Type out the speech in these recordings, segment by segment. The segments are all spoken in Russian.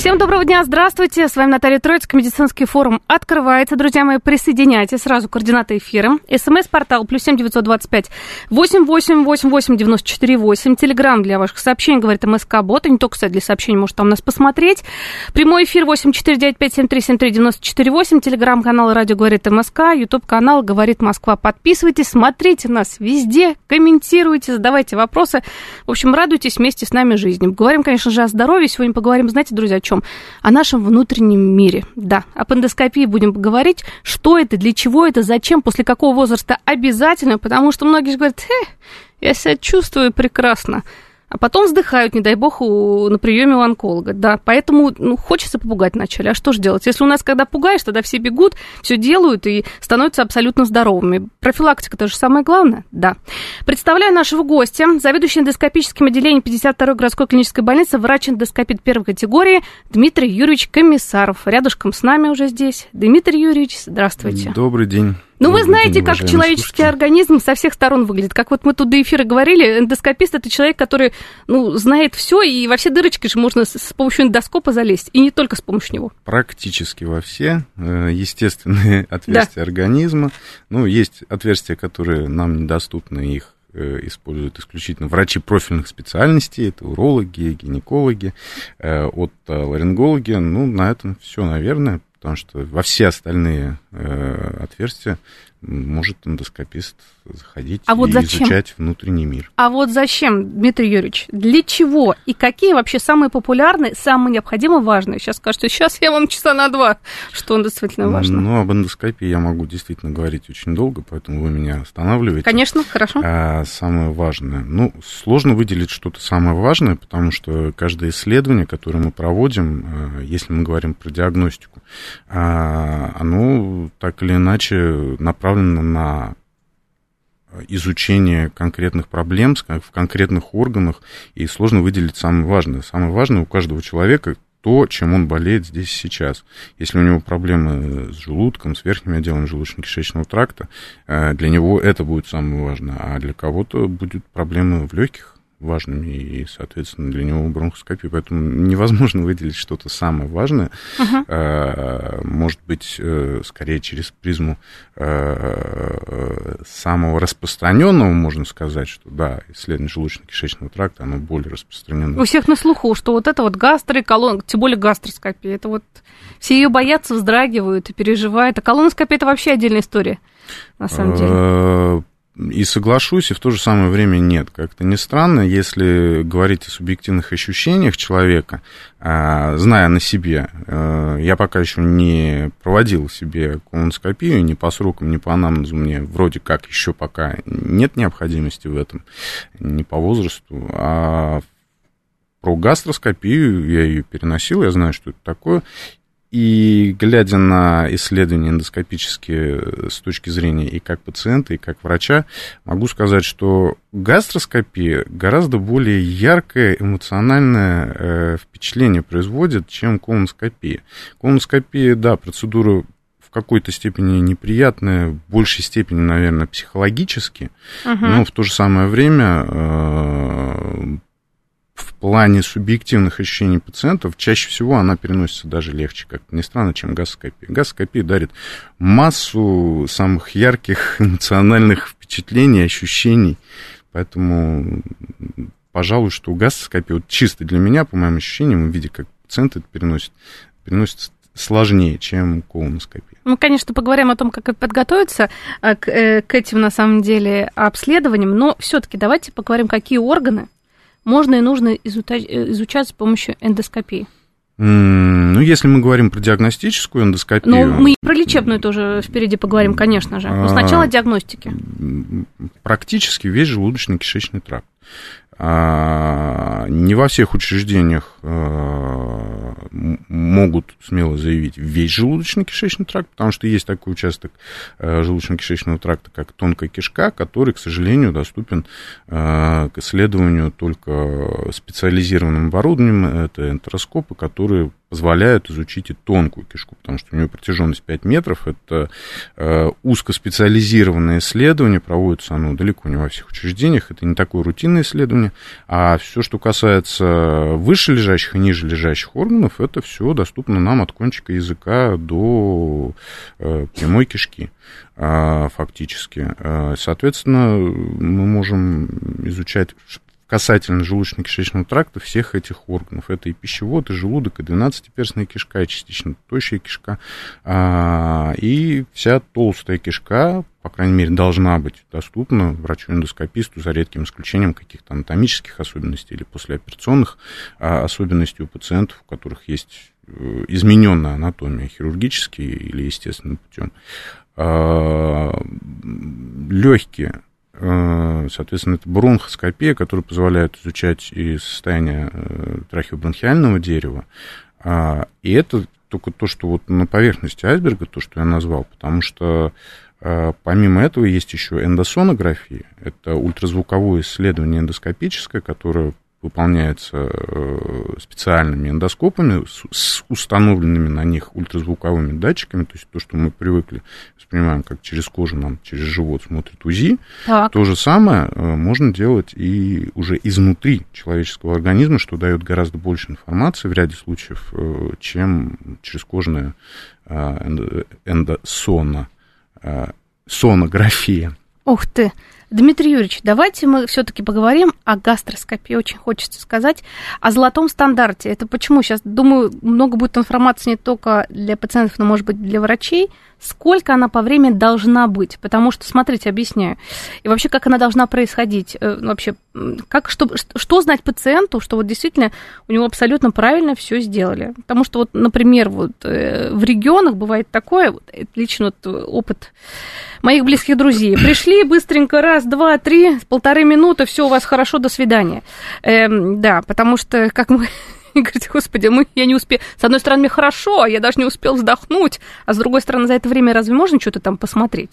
Всем доброго дня, здравствуйте. С вами Наталья Троицкая, медицинский форум открывается. Друзья мои, присоединяйтесь сразу координаты эфира. СМС-портал плюс семь девятьсот двадцать пять восемь восемь восемь восемь девяносто четыре восемь. Телеграмм для ваших сообщений, говорит МСК Бот. И не только, кстати, для сообщений, может там нас посмотреть. Прямой эфир восемь четыре девять пять семь три семь три девяносто четыре восемь. Телеграм-канал Радио говорит МСК. Ютуб канал Говорит Москва. Подписывайтесь, смотрите нас везде, комментируйте, задавайте вопросы. В общем, радуйтесь вместе с нами жизнью. Говорим, конечно же, о здоровье. Сегодня поговорим, знаете, друзья, чем? О нашем внутреннем мире. Да, о пандоскопии будем говорить, что это, для чего это, зачем, после какого возраста обязательно, потому что многие же говорят, э, я себя чувствую прекрасно а потом вздыхают, не дай бог, у, на приеме у онколога. Да, поэтому ну, хочется попугать вначале. А что же делать? Если у нас, когда пугаешь, тогда все бегут, все делают и становятся абсолютно здоровыми. Профилактика это же самое главное? Да. Представляю нашего гостя, заведующий эндоскопическим отделением 52-й городской клинической больницы, врач-эндоскопит первой категории Дмитрий Юрьевич Комиссаров. Рядышком с нами уже здесь. Дмитрий Юрьевич, здравствуйте. Добрый день. Ну, вы знаете, как человеческий организм со всех сторон выглядит. Как вот мы тут до эфира говорили, эндоскопист – это человек, который, ну, знает все, и во все дырочки же можно с помощью эндоскопа залезть, и не только с помощью него. Практически во все э, естественные отверстия да. организма. Ну, есть отверстия, которые нам недоступны, их э, используют исключительно врачи профильных специальностей, это урологи, гинекологи, э, от ларингологи. Ну, на этом все, наверное потому что во все остальные э, отверстия может эндоскопист заходить а вот и зачем? изучать внутренний мир. А вот зачем, Дмитрий Юрьевич, для чего и какие вообще самые популярные, самые необходимо важные? Сейчас скажете, сейчас я вам часа на два, что он действительно важно. Ну, об эндоскопии я могу действительно говорить очень долго, поэтому вы меня останавливаете. Конечно, хорошо. А, самое важное. Ну, сложно выделить что-то самое важное, потому что каждое исследование, которое мы проводим, э, если мы говорим про диагностику, а, оно так или иначе направлено на изучение конкретных проблем в конкретных органах, и сложно выделить самое важное. Самое важное у каждого человека то, чем он болеет здесь и сейчас. Если у него проблемы с желудком, с верхним отделом желудочно-кишечного тракта, э, для него это будет самое важное, а для кого-то будут проблемы в легких, важными, и, соответственно, для него бронхоскопия. Поэтому невозможно выделить что-то самое важное. Uh-huh. Может быть, э, скорее через призму э, самого распространенного можно сказать, что да, исследование желудочно-кишечного тракта, оно более распространено. У всех на слуху, что вот это вот гастро, колон, тем более гастроскопия, это вот все ее боятся, вздрагивают и переживают. А колоноскопия это вообще отдельная история, на самом деле. И соглашусь, и в то же самое время нет. Как-то не странно, если говорить о субъективных ощущениях человека, а, зная на себе, э, я пока еще не проводил себе колоноскопию, ни по срокам, ни по анамнезу. Мне вроде как еще пока нет необходимости в этом, ни по возрасту, а про гастроскопию я ее переносил, я знаю, что это такое, и глядя на исследования эндоскопические с точки зрения и как пациента, и как врача, могу сказать, что гастроскопия гораздо более яркое эмоциональное э, впечатление производит, чем колоноскопия. Колоноскопия, да, процедура в какой-то степени неприятная, в большей степени, наверное, психологически, uh-huh. но в то же самое время э, в плане субъективных ощущений пациентов чаще всего она переносится даже легче, как ни странно, чем гасскопия. Гасскопия дарит массу самых ярких эмоциональных впечатлений, ощущений, поэтому, пожалуй, что гастроскопия, вот чисто для меня, по моим ощущениям, в виде, как пациент это переносит, переносит сложнее, чем колоноскопия. Мы, конечно, поговорим о том, как подготовиться э, к, э, к этим, на самом деле, обследованиям, но все-таки давайте поговорим, какие органы можно и нужно изучать с помощью эндоскопии? Ну, если мы говорим про диагностическую эндоскопию... Ну, мы и про лечебную тоже впереди поговорим, конечно же. Но сначала а, диагностики. Практически весь желудочно-кишечный тракт. А, не во всех учреждениях могут смело заявить весь желудочно-кишечный тракт, потому что есть такой участок а, желудочно-кишечного тракта, как тонкая кишка, который, к сожалению, доступен к исследованию только специализированным оборудованием. Это энтероскопы, которые позволяют изучить и тонкую кишку, потому что у нее протяженность 5 метров. Это э, узкоспециализированное исследование, проводится оно далеко не во всех учреждениях, это не такое рутинное исследование, а все, что касается выше лежащих и ниже лежащих органов, это все доступно нам от кончика языка до э, прямой кишки э, фактически. Э, соответственно, мы можем изучать касательно желудочно-кишечного тракта всех этих органов. Это и пищевод, и желудок, и двенадцатиперстная кишка, и частично тощая кишка, а, и вся толстая кишка, по крайней мере, должна быть доступна врачу-эндоскописту за редким исключением каких-то анатомических особенностей или послеоперационных а, особенностей у пациентов, у которых есть э, измененная анатомия хирургически или естественным путем. А, легкие Э, соответственно, это бронхоскопия, которая позволяет изучать и состояние э, трахеобронхиального дерева. А, и это только то, что вот на поверхности айсберга, то, что я назвал, потому что Помимо этого есть еще эндосонография. Это ультразвуковое исследование эндоскопическое, которое выполняется э, специальными эндоскопами с установленными на них ультразвуковыми датчиками, то есть то, что мы привыкли воспринимаем, как через кожу нам через живот смотрит УЗИ, так. то же самое э, можно делать и уже изнутри человеческого организма, что дает гораздо больше информации в ряде случаев, э, чем через кожная эндосона, сонография. Ух ты! Дмитрий Юрьевич, давайте мы все-таки поговорим о гастроскопии. Очень хочется сказать о золотом стандарте. Это почему? Сейчас, думаю, много будет информации не только для пациентов, но, может быть, для врачей. Сколько она по времени должна быть? Потому что, смотрите, объясняю. И вообще, как она должна происходить? Э, вообще, как, что, что знать пациенту, что вот действительно у него абсолютно правильно все сделали? Потому что вот, например, вот э, в регионах бывает такое, вот, лично вот опыт моих близких друзей. Пришли быстренько, раз, два, три, полторы минуты, все у вас хорошо, до свидания. Эм, да, потому что, как мы и говорите, господи, мы, я не успел. С одной стороны, мне хорошо, а я даже не успел вздохнуть, а с другой стороны, за это время разве можно что-то там посмотреть?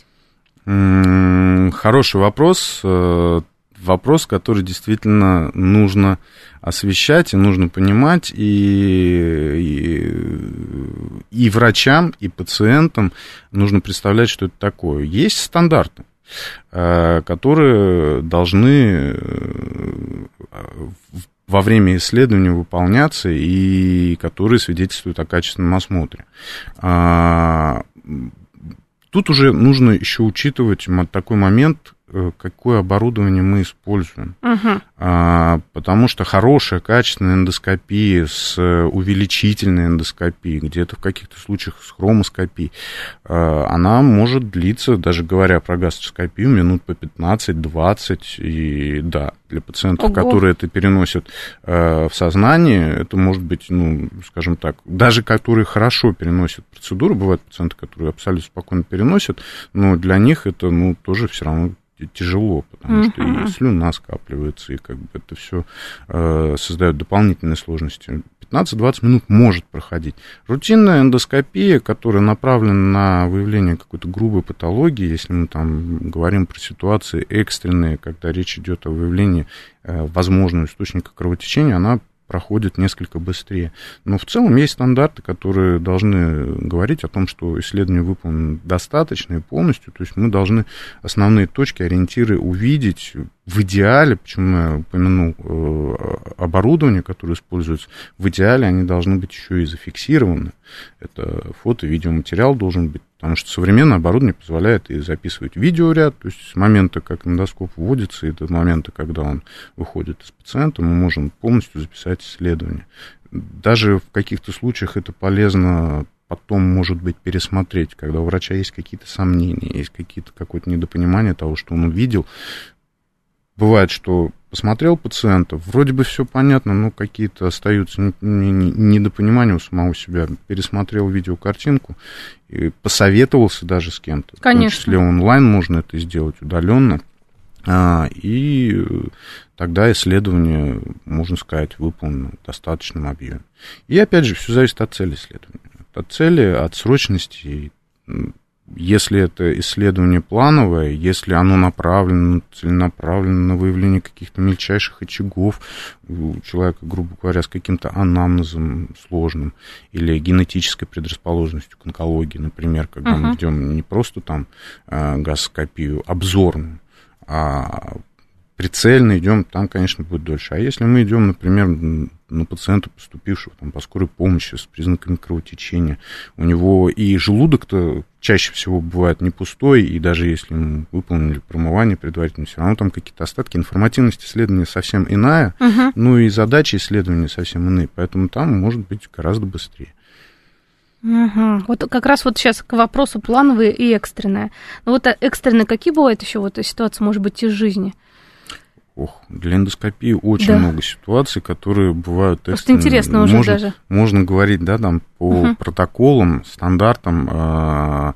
Хороший вопрос. Э, вопрос, который действительно нужно освещать и нужно понимать и, и, и врачам, и пациентам нужно представлять, что это такое. Есть стандарты, э, которые должны э, во время исследования выполняться и которые свидетельствуют о качественном осмотре. А, тут уже нужно еще учитывать такой момент, какое оборудование мы используем. Uh-huh. А, потому что хорошая, качественная эндоскопия с увеличительной эндоскопией, где-то в каких-то случаях с хромоскопией, а, она может длиться, даже говоря про гастроскопию, минут по 15-20. И да, для пациентов, Ого. которые это переносят а, в сознание, это может быть, ну, скажем так, даже которые хорошо переносят процедуру, бывают пациенты, которые абсолютно спокойно переносят, но для них это, ну, тоже все равно тяжело, потому что и слюна скапливается, и как бы это все э, создает дополнительные сложности. 15-20 минут может проходить. Рутинная эндоскопия, которая направлена на выявление какой-то грубой патологии, если мы там говорим про ситуации экстренные, когда речь идет о выявлении э, возможного источника кровотечения, она проходит несколько быстрее. Но в целом есть стандарты, которые должны говорить о том, что исследование выполнено достаточно и полностью. То есть мы должны основные точки, ориентиры увидеть, в идеале, почему я упомянул э, оборудование, которое используется, в идеале они должны быть еще и зафиксированы. Это фото, видеоматериал должен быть, потому что современное оборудование позволяет и записывать видеоряд, то есть с момента, как эндоскоп вводится, и до момента, когда он выходит из пациента, мы можем полностью записать исследование. Даже в каких-то случаях это полезно потом, может быть, пересмотреть, когда у врача есть какие-то сомнения, есть какие-то какое-то недопонимание того, что он увидел, бывает, что посмотрел пациента, вроде бы все понятно, но какие-то остаются недопонимания у самого себя. Пересмотрел видеокартинку и посоветовался даже с кем-то. Конечно. В том числе онлайн можно это сделать удаленно. А, и тогда исследование, можно сказать, выполнено в достаточном объеме. И опять же, все зависит от цели исследования. От цели, от срочности. Если это исследование плановое, если оно направлено, целенаправленно на выявление каких-то мельчайших очагов у человека, грубо говоря, с каким-то анамнезом сложным или генетической предрасположенностью к онкологии, например, когда uh-huh. мы ведем не просто там э, гастроскопию обзорную, а прицельно идем, там, конечно, будет дольше. А если мы идем, например, на пациента, поступившего там, по скорой помощи с признаками кровотечения, у него и желудок-то чаще всего бывает не пустой, и даже если мы выполнили промывание предварительно, все равно там какие-то остатки. Информативность исследования совсем иная, угу. ну и задачи исследования совсем иные, поэтому там может быть гораздо быстрее. Угу. Вот как раз вот сейчас к вопросу плановые и экстренные. Ну вот а экстренные какие бывают еще вот ситуации, может быть, из жизни? Ох, для эндоскопии очень да. много ситуаций, которые бывают Просто интересно уже можно, даже. Можно говорить, да, там по угу. протоколам, стандартам, э,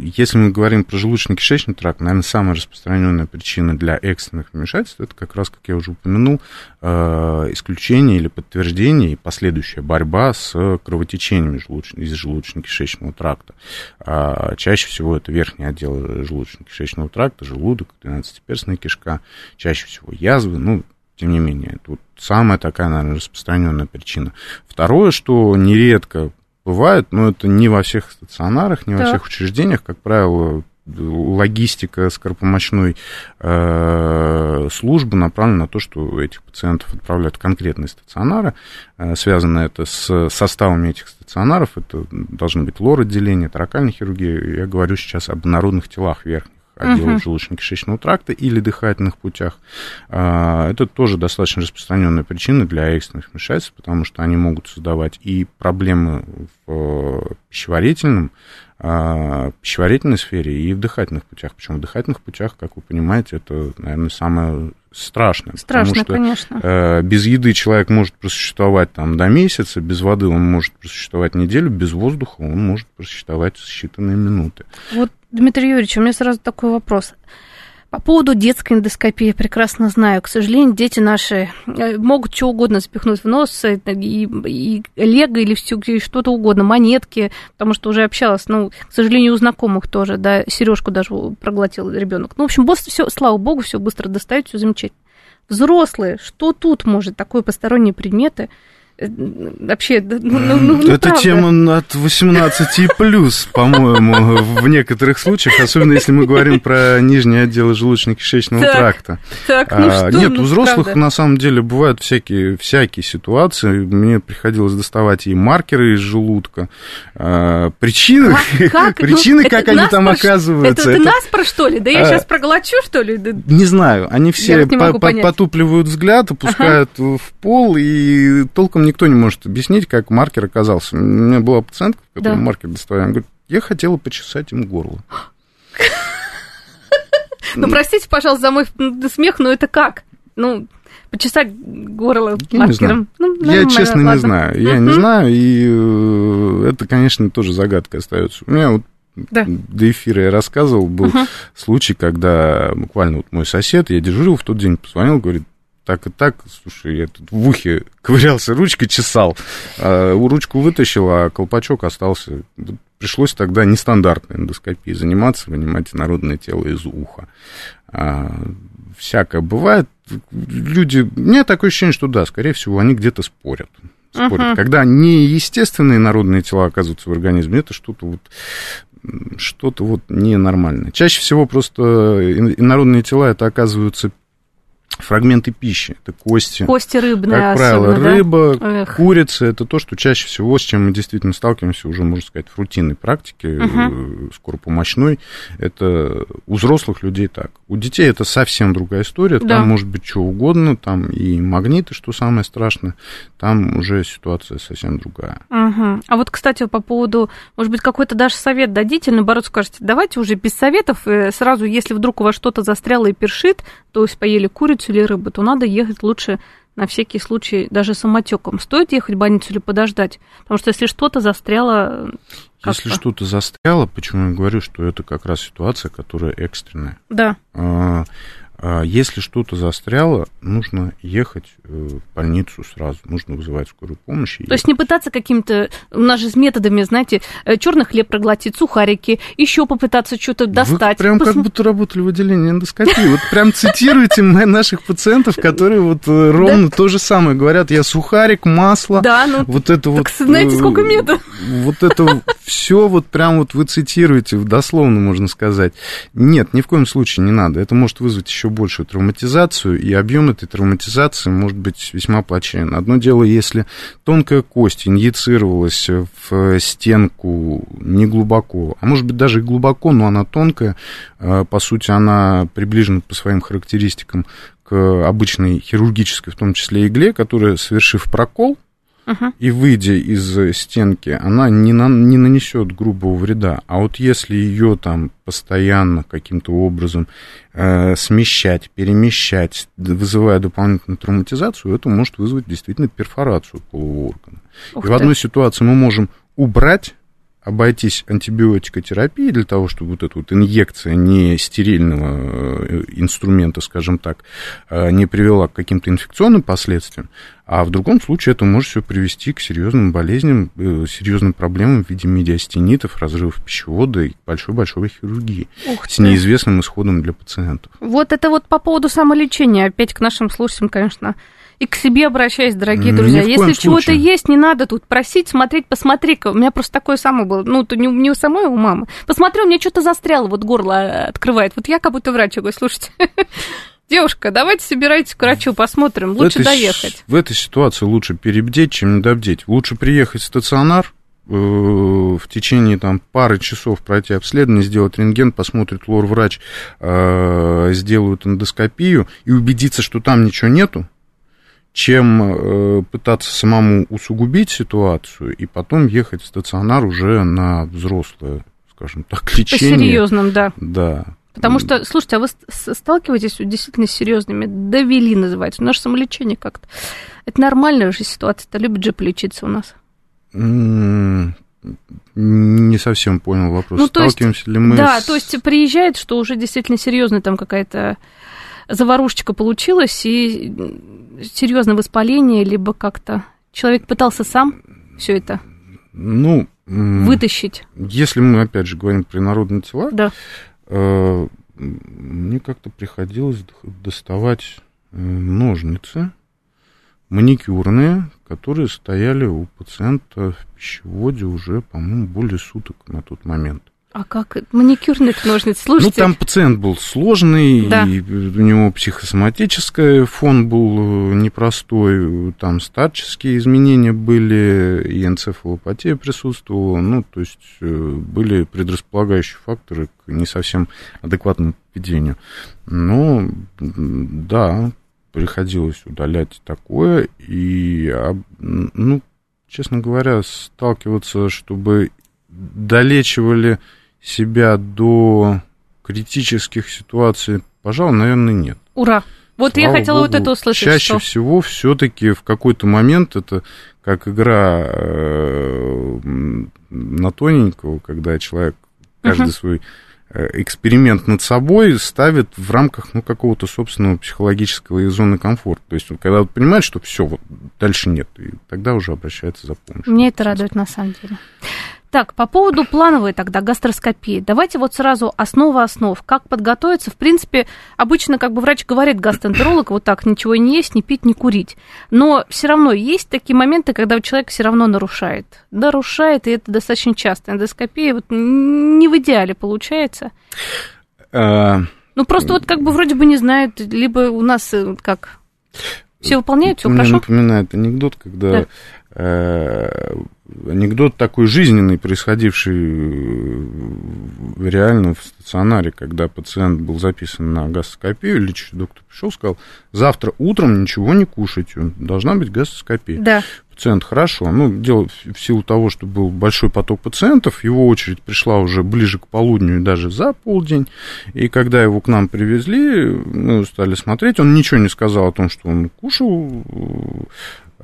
если мы говорим про желудочно-кишечный тракт, наверное, самая распространенная причина для экстренных вмешательств это как раз, как я уже упомянул, а, исключение или подтверждение и последующая борьба с кровотечениями из желудочно-кишечного тракта. А, чаще всего это верхний отдел желудочно-кишечного тракта, желудок, 12-перстная кишка, чаще всего язвы, ну, тем не менее, тут самая такая, наверное, распространенная причина. Второе, что нередко бывает, но это не во всех стационарах, не так. во всех учреждениях. Как правило, логистика скоропомощной э, службы направлена на то, что этих пациентов отправляют в конкретные стационары. Э, связано это с составами этих стационаров. Это должны быть лор-отделения, таракальная хирургия. Я говорю сейчас об народных телах верхних отделов uh-huh. желудочно-кишечного тракта или дыхательных путях. А, это тоже достаточно распространенная причина для экстренных вмешательств, потому что они могут создавать и проблемы в э, пищеварительном, а, пищеварительной сфере и в дыхательных путях. Причем в дыхательных путях, как вы понимаете, это, наверное, самое страшное. Страшно, потому что, конечно. Э, без еды человек может просуществовать там до месяца, без воды он может просуществовать неделю, без воздуха он может просуществовать считанные минуты. Вот Дмитрий Юрьевич, у меня сразу такой вопрос. По поводу детской эндоскопии я прекрасно знаю. К сожалению, дети наши э, могут что угодно запихнуть в нос, и, и лего или все, что-то угодно, монетки, потому что уже общалась, ну, к сожалению, у знакомых тоже, да, сережку даже проглотил ребенок. Ну, в общем, все, слава богу, все быстро достают, все замечательно. Взрослые, что тут может такое посторонние предметы? Э, вообще, ну, ну, ну, ну Это правда. тема от 18 плюс, по-моему, в некоторых случаях, особенно если мы говорим про нижние отделы желудочно-кишечного так, тракта. Так, ну а, что, нет, ну, у взрослых правда. на самом деле бывают всякие, всякие ситуации. Мне приходилось доставать и маркеры из желудка. А, причины, а, как, причины, ну, как они там оказываются. Это, нас про что ли? Да я а, сейчас проглочу, что ли? Не знаю, они все по -по потупливают взгляд, опускают ага. в пол и толком никто не может объяснить, как маркер оказался. У меня была пациентка, которая да. маркер доставляла, говорит, я хотела почесать им горло. Ну, простите, пожалуйста, за мой смех, но это как? Ну, почесать горло я маркером. Знаю. Ну, я честно не знаю. Я не знаю, и э, это, конечно, тоже загадка остается. У меня вот да. до эфира я рассказывал, был uh-huh. случай, когда буквально вот мой сосед, я дежурил в тот день, позвонил, говорит, так и так, слушай, я тут в ухе ковырялся, ручкой чесал, а, ручку вытащил, а колпачок остался. Пришлось тогда нестандартной эндоскопией заниматься, вынимать народное тело из уха. А, всякое бывает. Люди, у меня такое ощущение, что да, скорее всего, они где-то спорят. спорят. Uh-huh. Когда неестественные народные тела оказываются в организме, это что-то вот что-то вот ненормальное. Чаще всего просто инородные тела это оказываются фрагменты пищи, это кости. Кости рыбные Как правило, рыба, да? курица, это то, что чаще всего, с чем мы действительно сталкиваемся уже, можно сказать, в рутинной практике, угу. скоропомощной. Это у взрослых людей так. У детей это совсем другая история, да. там может быть что угодно, там и магниты, что самое страшное, там уже ситуация совсем другая. Угу. А вот, кстати, по поводу, может быть, какой-то даже совет дадите, наоборот, скажете, давайте уже без советов, э, сразу, если вдруг у вас что-то застряло и першит, то есть поели курицу или рыбу, то надо ехать лучше на всякий случай даже самотеком. Стоит ехать в больницу или подождать? Потому что если что-то застряло... Если что-то застряло, почему я говорю, что это как раз ситуация, которая экстренная. Да. А если что-то застряло, нужно ехать э, в больницу сразу, нужно вызывать скорую помощь. То есть не пытаться какими-то, у нас же с методами, знаете, э, черный хлеб проглотить, сухарики, еще попытаться что-то достать. Вы прям Пос... как будто работали в отделении эндоскопии. Вот прям цитируете наших пациентов, которые вот э, ровно то же самое говорят. Я сухарик, масло, ну, вот это вот... знаете, сколько методов? Вот это все вот прям вот вы цитируете, дословно можно сказать. Нет, ни в коем случае не надо. Это может вызвать еще большую травматизацию, и объем этой травматизации может быть весьма плачевен. Одно дело, если тонкая кость инъецировалась в стенку не глубоко, а может быть даже и глубоко, но она тонкая, а, по сути, она приближена по своим характеристикам к обычной хирургической, в том числе игле, которая, совершив прокол, uh-huh. и выйдя из стенки, она не, на, не нанесет грубого вреда. А вот если ее там постоянно каким-то образом э, смещать, перемещать, вызывая дополнительную травматизацию, это может вызвать действительно перфорацию полового органа. Ух и в одной ситуации мы можем убрать обойтись антибиотикотерапией для того, чтобы вот эта вот инъекция не стерильного э, инструмента, скажем так, э, не привела к каким-то инфекционным последствиям, а в другом случае это может все привести к серьезным болезням, э, серьезным проблемам в виде медиастенитов, разрывов пищевода и большой-большой хирургии с неизвестным исходом для пациентов. Вот это вот по поводу самолечения, опять к нашим слушателям, конечно, и к себе обращаюсь, дорогие друзья. Если чего-то есть, не надо тут просить, смотреть, посмотри-ка. У меня просто такое самое было. Ну, то не, не у самой, а у мамы. Посмотри, у меня что-то застряло, вот горло э, открывает. Вот я как будто врач, я говорю, слушайте, Девушка, давайте собирайтесь к врачу, посмотрим. Лучше в доехать. В этой ситуации лучше перебдеть, чем недобдеть. Лучше приехать в стационар, э, в течение там, пары часов пройти обследование, сделать рентген, посмотрит лор-врач, э, сделают эндоскопию и убедиться, что там ничего нету, чем э, пытаться самому усугубить ситуацию и потом ехать в стационар уже на взрослое, скажем так, лечение. По серьезным, да. Да. Потому что, слушайте, а вы сталкиваетесь действительно с серьезными, довели называется, наше самолечение как-то. Это нормальная же ситуация, это любит же полечиться у нас. Не совсем понял вопрос. Ну, Сталкиваемся есть, ли мы Да, с... то есть приезжает, что уже действительно серьезная там какая-то заварушечка получилась, и серьезное воспаление, либо как-то человек пытался сам все это ну, вытащить. Если мы, опять же, говорим про народные тела, да. э, мне как-то приходилось доставать э, ножницы маникюрные, которые стояли у пациента в пищеводе уже, по-моему, более суток на тот момент. А как? Маникюрные ножницы, слушайте. Ну, там пациент был сложный, да. и у него психосоматический фон был э, непростой, там старческие изменения были, и энцефалопатия присутствовала, ну, то есть э, были предрасполагающие факторы к не совсем адекватному поведению. Но, да, приходилось удалять такое, и, ну, честно говоря, сталкиваться, чтобы долечивали себя до критических ситуаций, пожалуй, наверное, нет. Ура! Вот Слава я хотела Богу, вот это услышать. Чаще что... всего все-таки в какой-то момент это как игра э, на тоненького, когда человек каждый uh-huh. свой э, эксперимент над собой ставит в рамках ну, какого-то собственного психологического и зоны комфорта. То есть, когда вот понимает, что все, вот дальше нет, и тогда уже обращается за помощью. Мне это радует на самом деле. Так, по поводу плановой тогда гастроскопии. Давайте вот сразу основа основ. Как подготовиться? В принципе, обычно как бы врач говорит гастроэнтеролог, вот так, ничего не есть, не пить, не курить. Но все равно есть такие моменты, когда у человека все равно нарушает. Нарушает, и это достаточно часто. Эндоскопия вот не в идеале получается. А, ну, просто вот как бы вроде бы не знают, либо у нас э, как... Все выполняют, все хорошо? Мне напоминает анекдот, когда да. Э, анекдот такой жизненный, происходивший реально в стационаре, когда пациент был записан на гастроскопию, лечащий доктор пришел, сказал, завтра утром ничего не кушайте, должна быть гастроскопия. Да. Пациент хорошо, ну, дело в силу того, что был большой поток пациентов, его очередь пришла уже ближе к полудню и даже за полдень, и когда его к нам привезли, мы стали смотреть, он ничего не сказал о том, что он кушал, Э,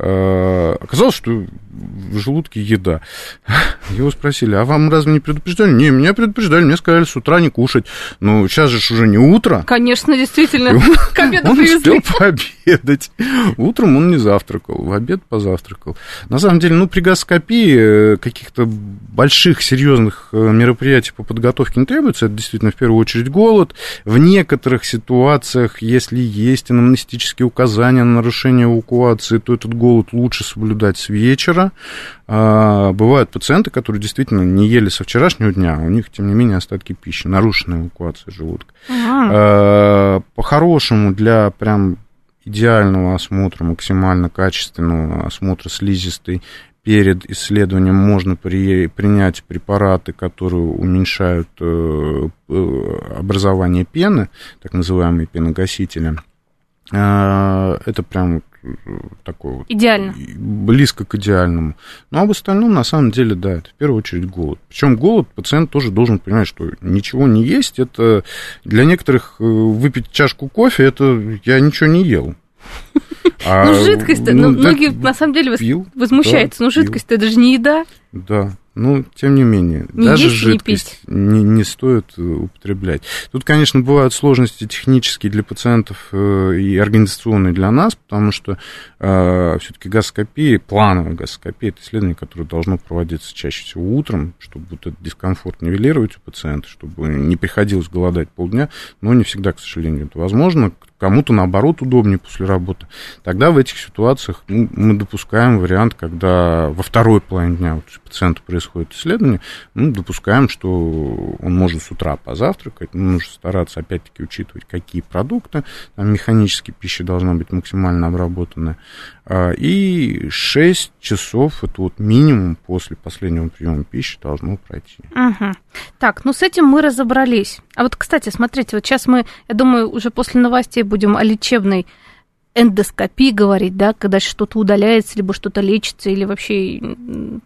оказалось, что в желудке еда. Его спросили, а вам разве не предупреждали? Не, меня предупреждали, мне сказали с утра не кушать. Ну, сейчас же уже не утро. Конечно, действительно, он, к обеду он привезли. успел пообедать. Утром он не завтракал, в обед позавтракал. На самом деле, ну, при гастроскопии э, каких-то больших, серьезных э, мероприятий по подготовке не требуется. Это действительно, в первую очередь, голод. В некоторых ситуациях, если есть анамнестические указания на нарушение эвакуации, то этот голод лучше соблюдать с вечера. А, бывают пациенты, которые действительно не ели со вчерашнего дня, у них, тем не менее, остатки пищи, нарушенная эвакуация желудка. А, по-хорошему, для прям идеального осмотра, максимально качественного осмотра слизистой перед исследованием можно при, принять препараты, которые уменьшают э образование пены, так называемые пеногасители. Э, это прям такой вот... Идеально. Близко к идеальному. Ну, а в остальном, на самом деле, да, это в первую очередь голод. Причем голод пациент тоже должен понимать, что ничего не есть, это для некоторых э, выпить чашку кофе, это я ничего не ел. А, ну, жидкость, ну, многие на самом деле пил, возмущаются. Да, ну, жидкость это же не еда. Да, ну, тем не менее, не даже есть, жидкость не, не, не стоит э, употреблять. Тут, конечно, бывают сложности технические для пациентов э, и организационные для нас, потому что э, все-таки гастроскопия, плановая гастроскопия, это исследование, которое должно проводиться чаще всего утром, чтобы вот этот дискомфорт нивелировать у пациента, чтобы не приходилось голодать полдня, но не всегда, к сожалению, это возможно кому-то, наоборот, удобнее после работы. Тогда в этих ситуациях ну, мы допускаем вариант, когда во второй половине дня вот, пациенту происходит исследование, ну, допускаем, что он может с утра позавтракать, ну, нужно стараться, опять-таки, учитывать, какие продукты, там механически пища должна быть максимально обработанная, и 6 часов, это вот минимум после последнего приема пищи должно пройти. Угу. Так, ну с этим мы разобрались. А вот, кстати, смотрите, вот сейчас мы, я думаю, уже после новостей будем о лечебной эндоскопии говорить, да, когда что-то удаляется, либо что-то лечится, или вообще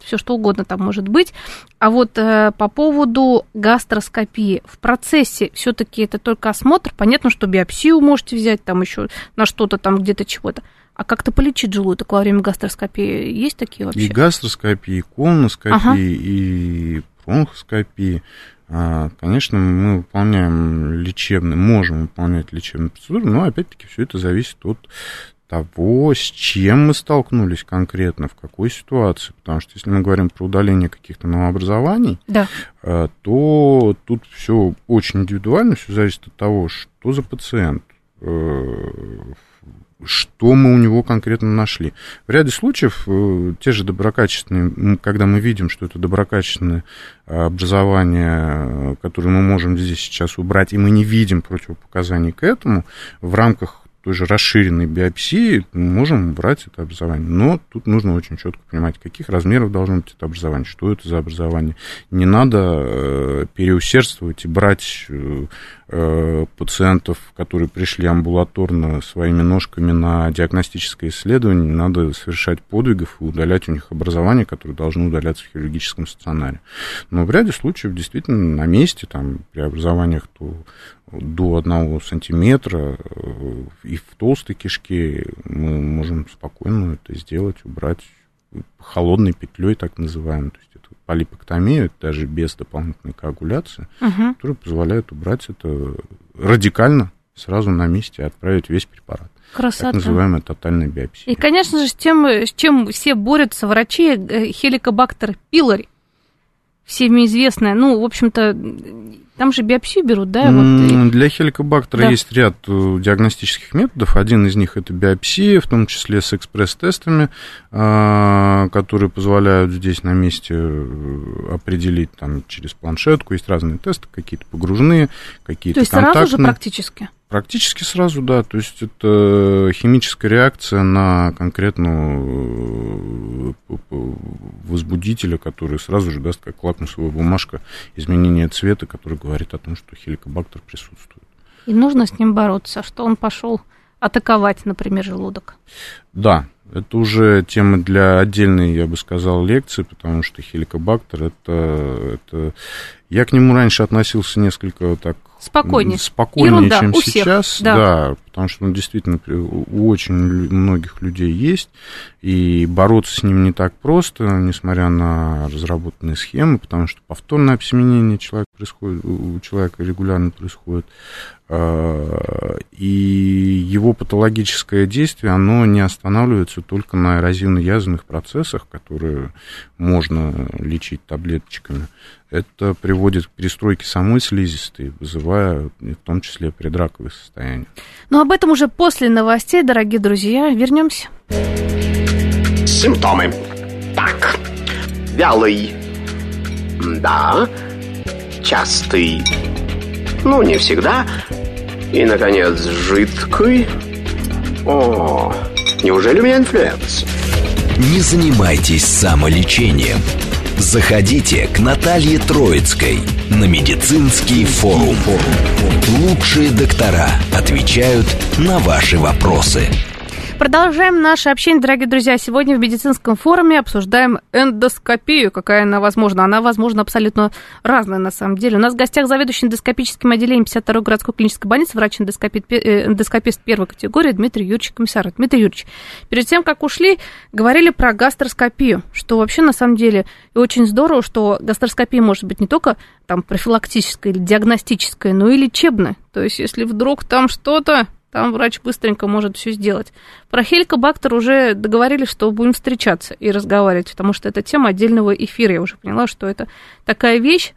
все что угодно там может быть. А вот э, по поводу гастроскопии, в процессе все-таки это только осмотр. Понятно, что биопсию можете взять, там еще на что-то там где-то чего-то. А как-то полечить желудок во время гастроскопии есть такие вообще? И гастроскопии, и колоноскопии, ага. и бронхоскопии. А, конечно, мы выполняем лечебные, можем выполнять лечебные процедуры, но опять-таки все это зависит от того, с чем мы столкнулись конкретно, в какой ситуации. Потому что если мы говорим про удаление каких-то новообразований, да. А, то тут все очень индивидуально, все зависит от того, что за пациент, э, что мы у него конкретно нашли. В ряде случаев э, те же доброкачественные, когда мы видим, что это доброкачественное образование, которое мы можем здесь сейчас убрать, и мы не видим противопоказаний к этому, в рамках той же расширенной биопсии мы можем брать это образование. Но тут нужно очень четко понимать, каких размеров должно быть это образование, что это за образование. Не надо э, переусердствовать и брать э, пациентов, которые пришли амбулаторно своими ножками на диагностическое исследование, надо совершать подвигов и удалять у них образование, которое должно удаляться в хирургическом стационаре. Но в ряде случаев действительно на месте, там, при образованиях то до одного сантиметра э, и в толстой кишке мы можем спокойно это сделать, убрать холодной петлей, так называемой. То есть это полипоктомия, даже без дополнительной коагуляции, угу. которая позволяет убрать это радикально сразу на месте и отправить весь препарат. Красота. Так называемая тотальная биопсия. И, конечно же, с тем, с чем все борются врачи, э, хеликобактер пилори, всеми известная. Ну, в общем-то, там же биопсию берут, да? Вот. Для хеликобактера да. есть ряд э, диагностических методов. Один из них это биопсия, в том числе с экспресс-тестами, а, которые позволяют здесь на месте э, определить там, через планшетку. Есть разные тесты, какие-то погружные, какие-то То есть контактные. сразу же практически? Практически сразу, да. То есть это химическая реакция на конкретную э, возбудителя, который сразу же даст как лакмусовая бумажка изменение цвета, который говорит о том, что хеликобактер присутствует. И нужно с ним бороться, что он пошел атаковать, например, желудок. Да, это уже тема для отдельной, я бы сказал, лекции, потому что хеликобактер это, это... Я к нему раньше относился несколько так спокойнее, спокойнее Ерунда, чем сейчас, всех, да. да, потому что он действительно у очень многих людей есть, и бороться с ним не так просто, несмотря на разработанные схемы, потому что повторное обсеменение человека происходит, у человека регулярно происходит, а, и его патологическое действие, оно не останавливается только на эрозивно-язвенных процессах, которые можно лечить таблеточками. Это приводит к перестройке самой слизистой, вызывая в том числе предраковые состояния. Но об этом уже после новостей, дорогие друзья. Вернемся. Симптомы. Так, вялый. Да. Частый. Ну, не всегда. И, наконец, жидкий. О, неужели у меня инфлюэнца? Не занимайтесь самолечением. Заходите к Наталье Троицкой на медицинский форум. Лучшие доктора отвечают на ваши вопросы. Продолжаем наше общение, дорогие друзья. Сегодня в медицинском форуме обсуждаем эндоскопию, какая она возможна. Она, возможно, абсолютно разная на самом деле. У нас в гостях заведующий эндоскопическим отделением 52-й городской клинической больницы, врач-эндоскопист э, первой категории Дмитрий Юрьевич Комиссар. Дмитрий Юрьевич, перед тем, как ушли, говорили про гастроскопию, что вообще на самом деле очень здорово, что гастроскопия может быть не только там профилактическая или диагностическая, но и лечебная. То есть, если вдруг там что-то там врач быстренько может все сделать. Про хеликобактер уже договорились, что будем встречаться и разговаривать, потому что это тема отдельного эфира. Я уже поняла, что это такая вещь.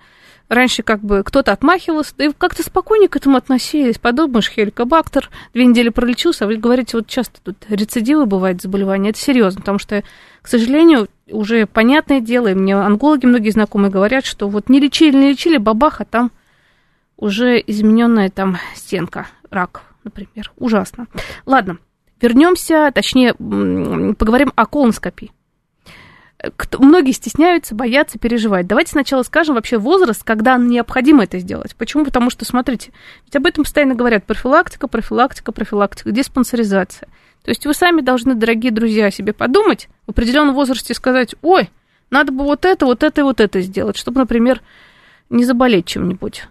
Раньше как бы кто-то отмахивался, и как-то спокойнее к этому относились. Подумаешь, хеликобактер, две недели пролечился, а вы говорите, вот часто тут рецидивы бывают заболевания. Это серьезно, потому что, к сожалению, уже понятное дело, и мне онкологи многие знакомые говорят, что вот не лечили, не лечили, бабах, а там уже измененная там стенка, рак например. Ужасно. Ладно, вернемся, точнее, поговорим о колоноскопии. Кто, многие стесняются, боятся, переживать. Давайте сначала скажем вообще возраст, когда необходимо это сделать. Почему? Потому что, смотрите, ведь об этом постоянно говорят. Профилактика, профилактика, профилактика, диспансеризация. То есть вы сами должны, дорогие друзья, себе подумать в определенном возрасте сказать, ой, надо бы вот это, вот это и вот это сделать, чтобы, например, не заболеть чем-нибудь.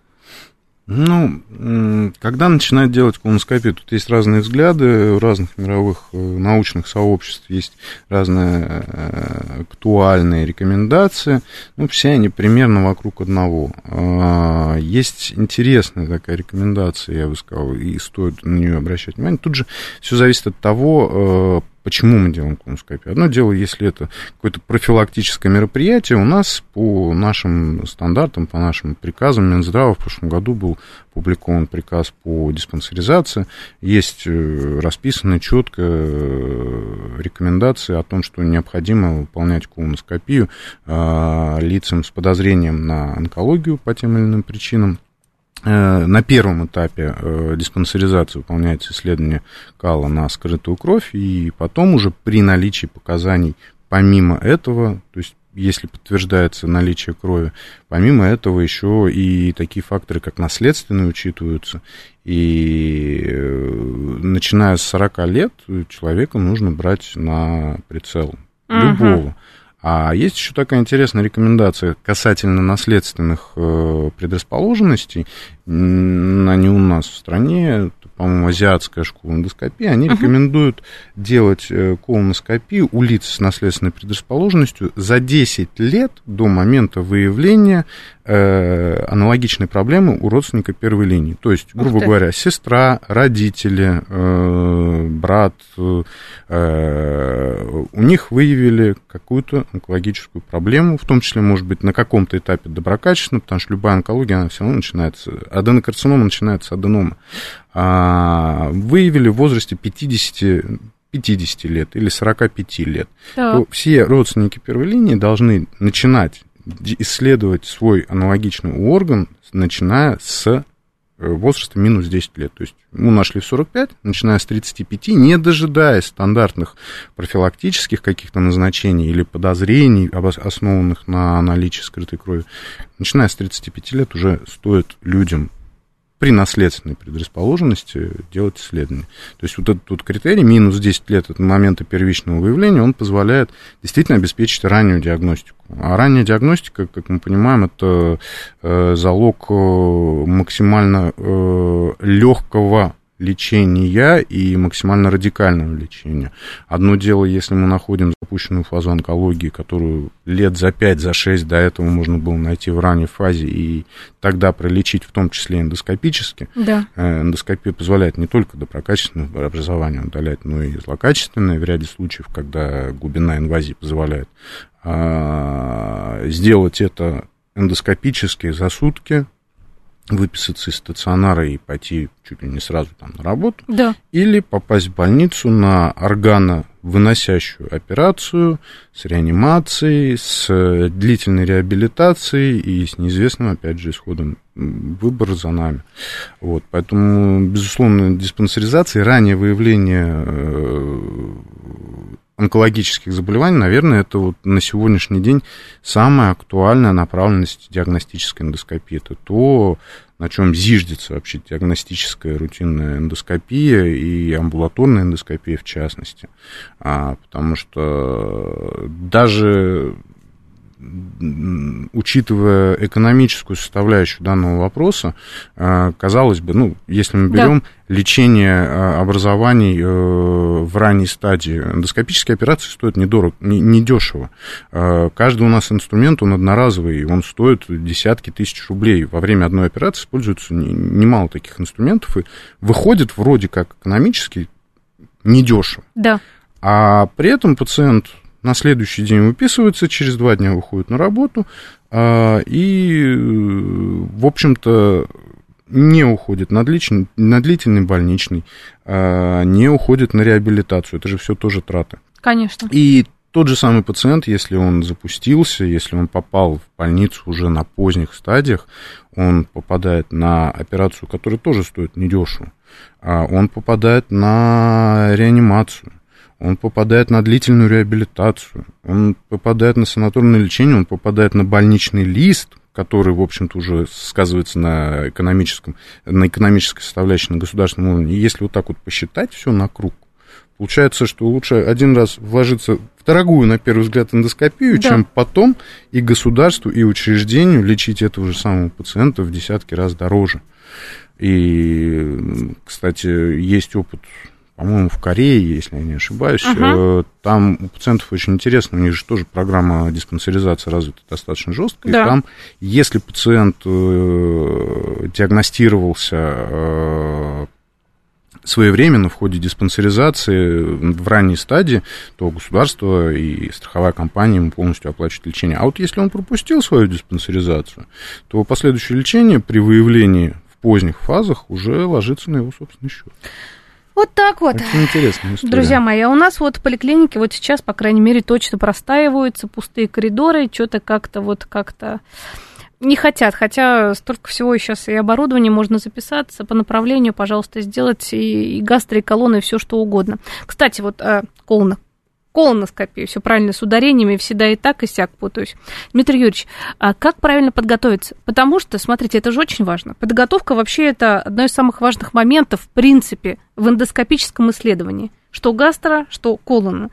Ну, когда начинают делать колоноскопию, тут есть разные взгляды, в разных мировых э, научных сообществ есть разные э, актуальные рекомендации, ну, все они примерно вокруг одного. А, есть интересная такая рекомендация, я бы сказал, и стоит на нее обращать внимание. Тут же все зависит от того, э, Почему мы делаем колоноскопию? Одно дело, если это какое-то профилактическое мероприятие, у нас по нашим стандартам, по нашим приказам Минздрава в прошлом году был опубликован приказ по диспансеризации. Есть э, расписаны четко э, рекомендации о том, что необходимо выполнять колоноскопию а, лицам с подозрением на онкологию по тем или иным причинам. Э, на первом этапе э, диспансеризации выполняется исследование кала на скрытую кровь, и потом уже при наличии показаний помимо этого, то есть если подтверждается наличие крови, помимо этого еще и такие факторы, как наследственные, учитываются. И э, начиная с 40 лет человека нужно брать на прицел любого. А есть еще такая интересная рекомендация касательно наследственных э, предрасположенностей. Они у нас в стране, по-моему, азиатская школа эндоскопии, они uh-huh. рекомендуют делать э, колоноскопию у лиц с наследственной предрасположенностью за 10 лет до момента выявления э, аналогичной проблемы у родственника первой линии. То есть, грубо говоря, сестра, родители, э, брат, э, у них выявили какую-то онкологическую проблему, в том числе, может быть, на каком-то этапе доброкачественно, потому что любая онкология, она все равно начинается, аденокарцинома начинается с аденома. А, выявили в возрасте 50 50 лет или 45 лет, да. то все родственники первой линии должны начинать исследовать свой аналогичный орган, начиная с э, возраста минус 10 лет. То есть мы нашли в 45, начиная с 35, не дожидаясь стандартных профилактических каких-то назначений или подозрений, основанных на наличии скрытой крови, начиная с 35 лет уже стоит людям при наследственной предрасположенности делать исследование. То есть вот этот вот критерий, минус 10 лет от момента первичного выявления, он позволяет действительно обеспечить раннюю диагностику. А ранняя диагностика, как мы понимаем, это э, залог э, максимально э, легкого лечения и максимально радикального лечения. Одно дело, если мы находим запущенную фазу онкологии, которую лет за 5, за 6 до этого можно было найти в ранней фазе и тогда пролечить, в том числе эндоскопически. Да. Э, эндоскопия позволяет не только доброкачественное образование удалять, но и злокачественное в ряде случаев, когда глубина инвазии позволяет а, сделать это эндоскопически за сутки, выписаться из стационара и пойти чуть ли не сразу там на работу, да. или попасть в больницу на органовыносящую операцию с реанимацией, с длительной реабилитацией и с неизвестным, опять же, исходом выбор за нами. Вот, поэтому, безусловно, диспансеризация, раннее выявление э, онкологических заболеваний, наверное, это вот на сегодняшний день самая актуальная направленность диагностической эндоскопии. Это то, на чем зиждется вообще диагностическая рутинная эндоскопия и амбулаторная эндоскопия в частности. А, потому что даже учитывая экономическую составляющую данного вопроса, э, казалось бы, ну, если мы берем да. лечение э, образований э, в ранней стадии, эндоскопические операции стоят недорого, недешево. Каждый у нас инструмент, он одноразовый, он стоит десятки тысяч рублей. Во время одной операции используется немало таких инструментов, и выходит вроде как экономически недешево. Да. А при этом пациент на следующий день выписывается, через два дня выходит на работу, а, и, в общем-то, не уходит на длительный, на длительный больничный, а, не уходит на реабилитацию. Это же все тоже траты. Конечно. И тот же самый пациент, если он запустился, если он попал в больницу уже на поздних стадиях, он попадает на операцию, которая тоже стоит недешево. А он попадает на реанимацию он попадает на длительную реабилитацию, он попадает на санаторное лечение, он попадает на больничный лист, который, в общем-то, уже сказывается на экономическом, на экономической составляющей, на государственном уровне. И если вот так вот посчитать все на круг, получается, что лучше один раз вложиться в дорогую, на первый взгляд, эндоскопию, да. чем потом и государству, и учреждению лечить этого же самого пациента в десятки раз дороже. И, кстати, есть опыт по-моему, в Корее, если я не ошибаюсь. Uh-huh. Там у пациентов очень интересно, у них же тоже программа диспансеризации развита достаточно жестко. Да. И там, если пациент э, диагностировался э, своевременно в ходе диспансеризации в ранней стадии, то государство и страховая компания ему полностью оплачивают лечение. А вот если он пропустил свою диспансеризацию, то последующее лечение при выявлении в поздних фазах уже ложится на его собственный счет. Вот так вот. Очень интересная история. Друзья мои, а у нас вот поликлиники вот сейчас, по крайней мере, точно простаиваются, пустые коридоры, что-то как-то вот как-то не хотят, хотя столько всего сейчас и оборудование можно записаться по направлению, пожалуйста, сделать и, и гастро, и колонны, и все что угодно. Кстати, вот э, колонна, колоноскопию, все правильно с ударениями, всегда и так, и сяк путаюсь. Дмитрий Юрьевич, а как правильно подготовиться? Потому что, смотрите, это же очень важно. Подготовка вообще это одно из самых важных моментов, в принципе, в эндоскопическом исследовании. Что гастро, что колона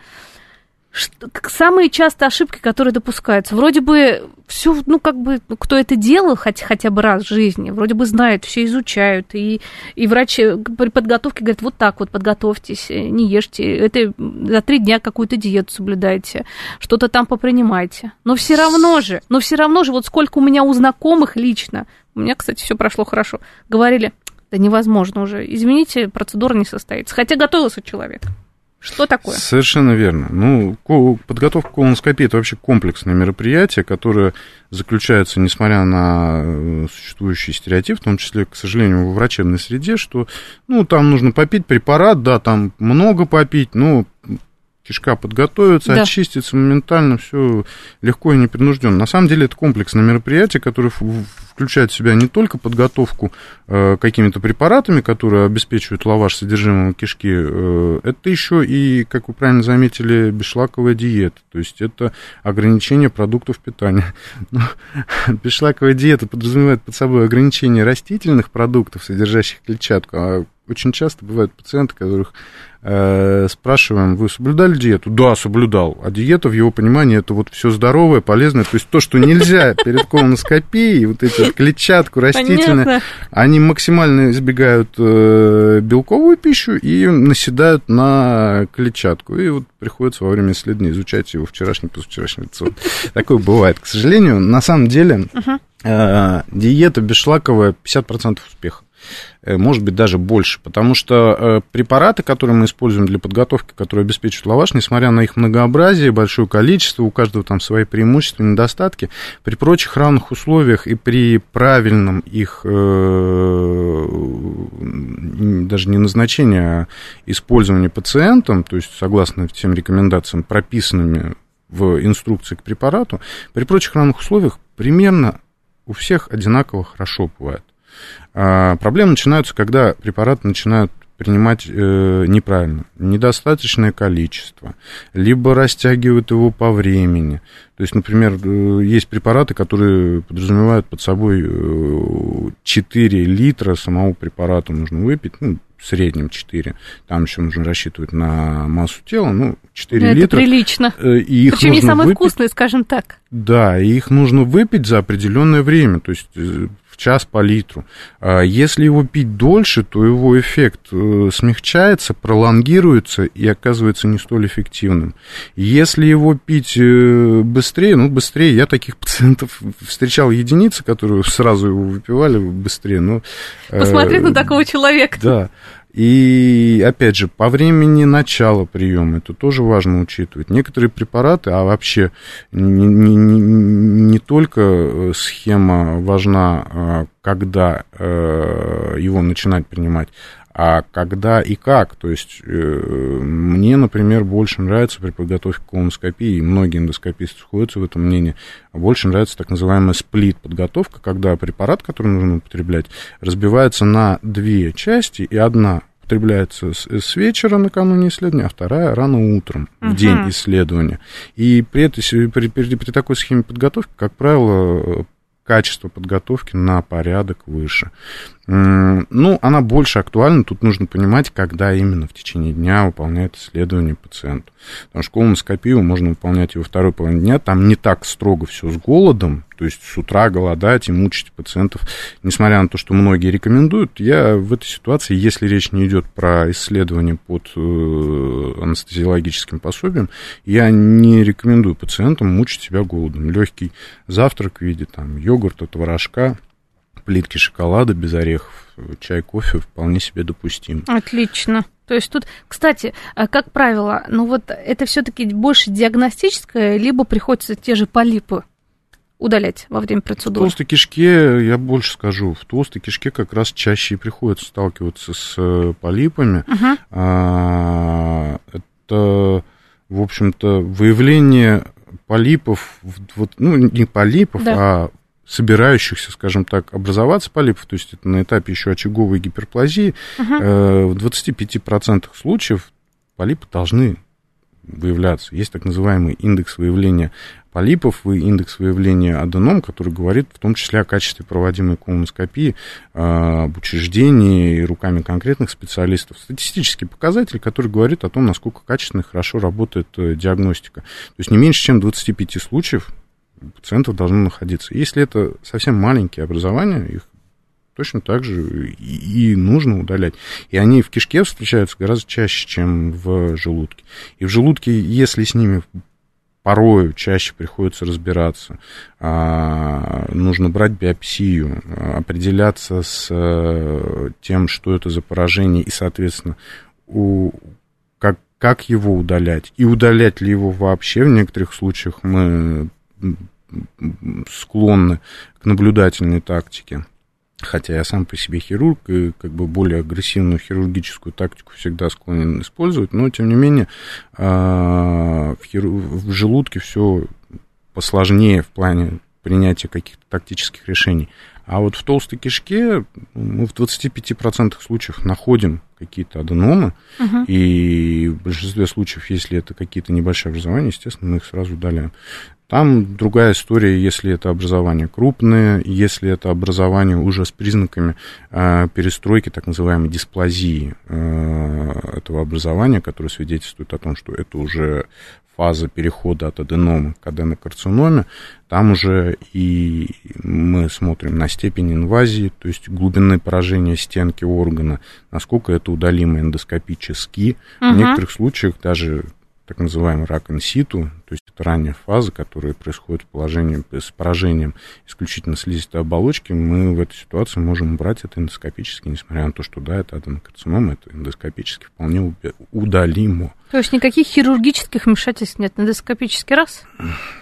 самые частые ошибки, которые допускаются. Вроде бы все, ну, как бы, ну, кто это делал хоть, хотя бы раз в жизни, вроде бы знают, все изучают, и, и врачи при подготовке говорят, вот так вот подготовьтесь, не ешьте, это за три дня какую-то диету соблюдайте, что-то там попринимайте. Но все равно же, но все равно же, вот сколько у меня у знакомых лично, у меня, кстати, все прошло хорошо, говорили, да невозможно уже, извините, процедура не состоится, хотя готовился человек. Что такое? Совершенно верно. Ну, подготовка к колоноскопии – это вообще комплексное мероприятие, которое заключается, несмотря на э, существующий стереотип, в том числе, к сожалению, в врачебной среде, что, ну, там нужно попить препарат, да, там много попить, но кишка подготовится, Да. очистится моментально, все легко и непринужденно. На самом деле это комплексное мероприятие, которое включает в себя не только подготовку э, какими-то препаратами, которые обеспечивают лаваш содержимого кишки, э, это еще и, как вы правильно заметили, бесшлаковая диета, то есть это ограничение продуктов питания. Но бесшлаковая диета подразумевает под собой ограничение растительных продуктов, содержащих клетчатку, а очень часто бывают пациенты, которых э, спрашиваем, вы соблюдали диету? Да, соблюдал. А диета, в его понимании, это вот все здоровое, полезное, то есть то, что нельзя перед колоноскопией, вот эти клетчатку растительные, Понятно. они максимально избегают э, белковую пищу и наседают на клетчатку. И вот приходится во время исследования изучать его вчерашний, позавчерашний рацион. Такое бывает, к сожалению. На самом деле, э, диета бесшлаковая 50% успеха. Э, Может быть, даже больше, потому что э, препараты, которые мы используем для подготовки, которые обеспечивают лаваш, несмотря на их многообразие, большое количество, у каждого там свои преимущества, недостатки, при прочих равных условиях и при правильном их э, даже не назначении, а использовании пациентом, то есть согласно тем рекомендациям, прописанными в инструкции к препарату, при прочих равных условиях примерно у всех одинаково хорошо бывает. А, проблемы начинаются, когда препараты начинают принимать э, неправильно, недостаточное количество, либо растягивают его по времени. То есть, например, э, есть препараты, которые подразумевают под собой э, 4 литра самого препарата нужно выпить, ну, в среднем 4. Там еще нужно рассчитывать на массу тела, ну, 4 Ну, Это литра. прилично. Э, И их Причем не самые выпить- вкусные, скажем так. да, и их нужно выпить за определенное время, то есть э, в час по литру. А Если его пить дольше, то его эффект э, смягчается, пролонгируется и оказывается не столь эффективным. Если его пить э, быстрее, ну, быстрее, я таких пациентов встречал единицы, которые сразу его выпивали быстрее, но... э, Посмотри на такого человека. Да. И, опять же, по времени начала приема, это тоже важно учитывать. Некоторые препараты, а вообще не, не, не, только э, схема важна, а, когда э, его начинать принимать, а когда и как. То есть э, мне, например, больше нравится при подготовке к колоноскопии, и многие эндоскописты сходятся в этом мнении, больше нравится так называемая сплит-подготовка, когда препарат, который нужно употреблять, разбивается на две части, и одна употребляется с, с вечера накануне исследования, а вторая рано утром, в Мгм. день исследования. И при, этой, при, при- при такой схеме подготовки, как правило, качество подготовки на порядок выше. Ну, она больше актуальна, тут нужно понимать, когда именно в течение дня выполняет исследование пациенту. Потому что колоноскопию можно выполнять и во второй половине дня, там не так строго все с голодом, то есть с утра голодать и мучить пациентов, несмотря на то, что многие рекомендуют, я в этой ситуации, если речь не идет про исследование под э, анестезиологическим пособием, я не рекомендую пациентам мучить себя голодом. Легкий завтрак в виде там, йогурта, творожка, плитки шоколада без орехов, чай, кофе вполне себе допустим. Отлично. То есть тут, кстати, а, как правило, ну вот это все-таки больше диагностическое, либо приходится те же полипы удалять во время В процедуры. толстой кишке, я больше скажу, в толстой кишке как раз чаще и приходится сталкиваться с э, полипами. Мгм. А, это, в общем-то, выявление полипов, в- вот, ну, не полипов, Да. а собирающихся, скажем так, образоваться полипов, то есть это на этапе еще очаговой гиперплазии, Мгм. э, в 25% случаев полипы должны выявляться. Есть так называемый индекс выявления полипов и индекс выявления аденом, который говорит в том числе о качестве проводимой колоноскопии, э, об учреждении и руками конкретных специалистов. Статистический показатель, который говорит о том, насколько качественно и хорошо работает э, диагностика. То есть не меньше, чем 25 случаев пациентов должно находиться. Если это совсем маленькие образования, их точно так же и, и нужно удалять. И они в кишке встречаются гораздо чаще, чем в желудке. И в желудке, если с ними порою чаще приходится разбираться, а, нужно брать биопсию, определяться с э, тем, что это за поражение, и, соответственно, у, как, как его удалять, и удалять ли его вообще. В некоторых случаях мы склонны к наблюдательной тактике. Хотя я сам по себе хирург и как бы более агрессивную хирургическую тактику всегда склонен использовать, но тем не менее а, в, хиру... в желудке все посложнее в плане принятия каких-то тактических решений. А вот в толстой кишке мы в 25% случаев находим какие-то аденомы, угу. и в большинстве случаев, если это какие-то небольшие образования, естественно, мы их сразу удаляем. Там другая история, если это образование крупное, если это образование уже с признаками э, перестройки, так называемой дисплазии э, этого образования, которое свидетельствует о том, что это уже фаза перехода от аденомы к аденокарциноме, там уже и мы смотрим на степень инвазии, то есть глубины поражения стенки органа, насколько это удалимо эндоскопически. Угу. В некоторых случаях даже так называемый рак инситу, то есть это ранняя фаза, которая происходит в положении с поражением исключительно слизистой оболочки, мы в этой ситуации можем убрать это эндоскопически, несмотря на то, что да, это аденокарцинома, это эндоскопически вполне удалимо. То есть никаких хирургических вмешательств нет, эндоскопический раз?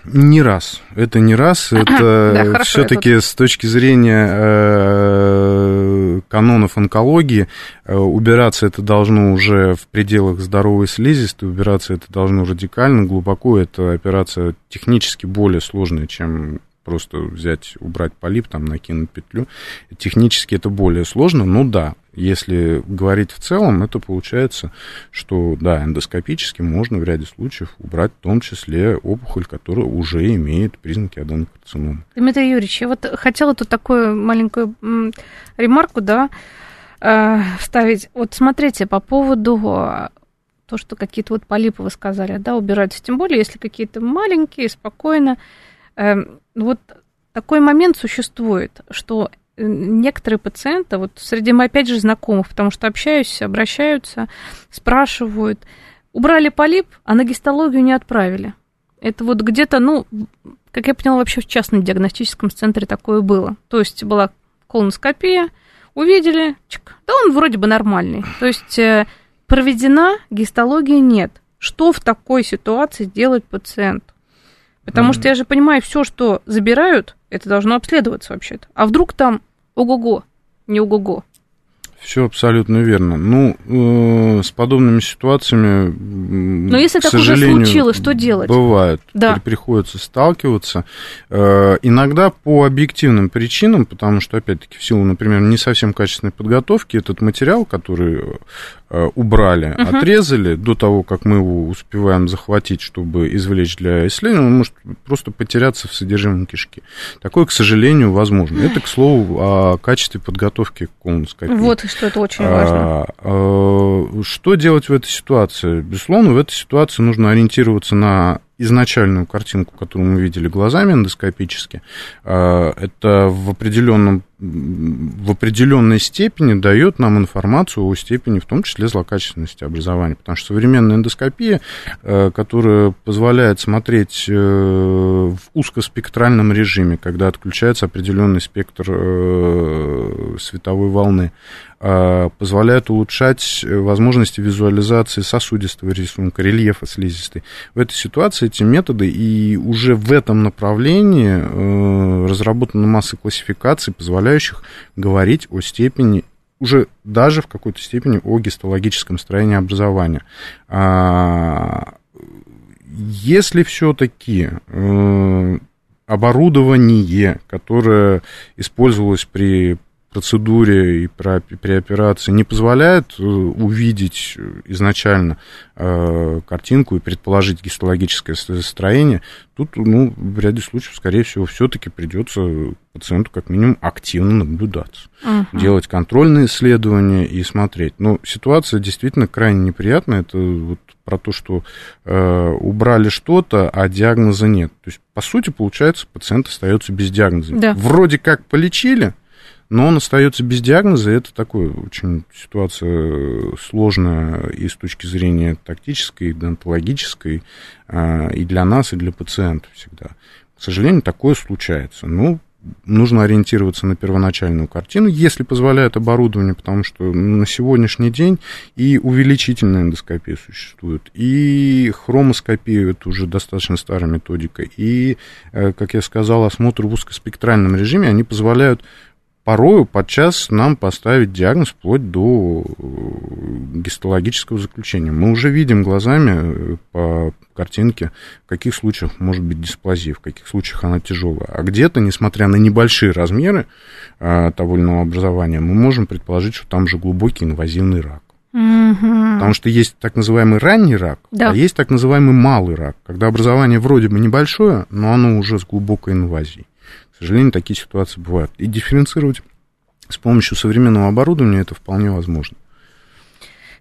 Не раз. Это не раз. Это все-таки с точки зрения э, канонов онкологии э, убираться это должно уже в пределах здоровой слизистой, убираться это должно радикально, глубоко. Это операция технически более сложная, чем просто взять, убрать полип, там, накинуть петлю. Технически это более сложно, но да, если говорить в целом, это получается, что, да, эндоскопически можно в ряде случаев убрать в том числе опухоль, которая уже имеет признаки аденокарциномы. Дмитрий Юрьевич, я вот хотела тут такую маленькую ремарку, да, э, вставить. Вот смотрите, по поводу то, что какие-то вот полипы вы сказали, да, убираются, тем более, если какие-то маленькие, спокойно. Эм, вот такой момент существует, что некоторые пациенты, вот среди моих, опять же, знакомых, потому что общаюсь, обращаются, спрашивают, убрали полип, а на гистологию не отправили. Это вот где-то, ну, как я поняла, вообще в частном диагностическом центре такое было. То есть была колоноскопия, увидели, чик, да он вроде бы нормальный. То есть э, проведена гистология нет. Что в такой ситуации делать пациент? Потому mm-hmm. что я же понимаю, все, что забирают, это должно обследоваться вообще-то. А вдруг там ого-го, не ого-го? Все абсолютно верно. Ну, э, с подобными ситуациями, Но если так уже случилось, что делать? Бывает. Да. Приходится сталкиваться. Э, иногда по объективным причинам, потому что, опять-таки, в силу, например, не совсем качественной подготовки, этот материал, который Э, убрали, угу. отрезали до того, как мы его успеваем захватить, чтобы извлечь для исследования, он может просто потеряться в содержимом кишки. Такое, к сожалению, возможно. Это, к слову, о качестве подготовки к колоноскопии. Вот что это очень важно. А, а, что делать в этой ситуации? Безусловно, в этой ситуации нужно ориентироваться на изначальную картинку, которую мы видели глазами эндоскопически, а, это в определенном в определенной степени дает нам информацию о степени, в том числе, злокачественности образования. Потому что современная эндоскопия, э, которая позволяет смотреть э, в узкоспектральном режиме, когда отключается определенный спектр э, световой волны, позволяет улучшать возможности визуализации сосудистого рисунка, рельефа слизистой. В этой ситуации эти методы и уже в этом направлении разработана масса классификаций, позволяют составляющих говорить о степени уже даже в какой-то степени о гистологическом строении образования. А, если все-таки э, оборудование, которое использовалось при процедуре и при операции не позволяет э, увидеть изначально э, картинку и предположить гистологическое строение, тут, ну, в ряде случаев, скорее всего, все-таки придется пациенту как минимум активно наблюдаться, uh-huh. делать контрольные исследования и смотреть. Но ситуация действительно крайне неприятная. Это вот про то, что э, убрали что-то, а диагноза нет. То есть, по сути, получается, пациент остается без диагноза. Да. Вроде как полечили, но он остается без диагноза, это такое очень ситуация сложная и с точки зрения тактической, и донтологической, а, и для нас, и для пациента всегда. К сожалению, такое случается. Ну, нужно ориентироваться на первоначальную картину, если позволяет оборудование, потому что на сегодняшний день и увеличительная эндоскопия существует, и хромоскопия, это уже достаточно старая методика, и, э, как я сказал, осмотр в узкоспектральном режиме, они позволяют порою подчас нам поставить диагноз вплоть до э, гистологического заключения. Мы уже видим глазами по картинке, в каких случаях может быть дисплазия, в каких случаях она тяжелая. А где-то, несмотря на небольшие размеры того или иного образования, мы можем предположить, что там же глубокий инвазивный рак. Угу. Потому что есть так называемый ранний рак, да. а есть так называемый малый рак, когда образование вроде бы небольшое, но оно уже с глубокой инвазией. К сожалению, такие ситуации бывают. И дифференцировать с помощью современного оборудования это вполне возможно.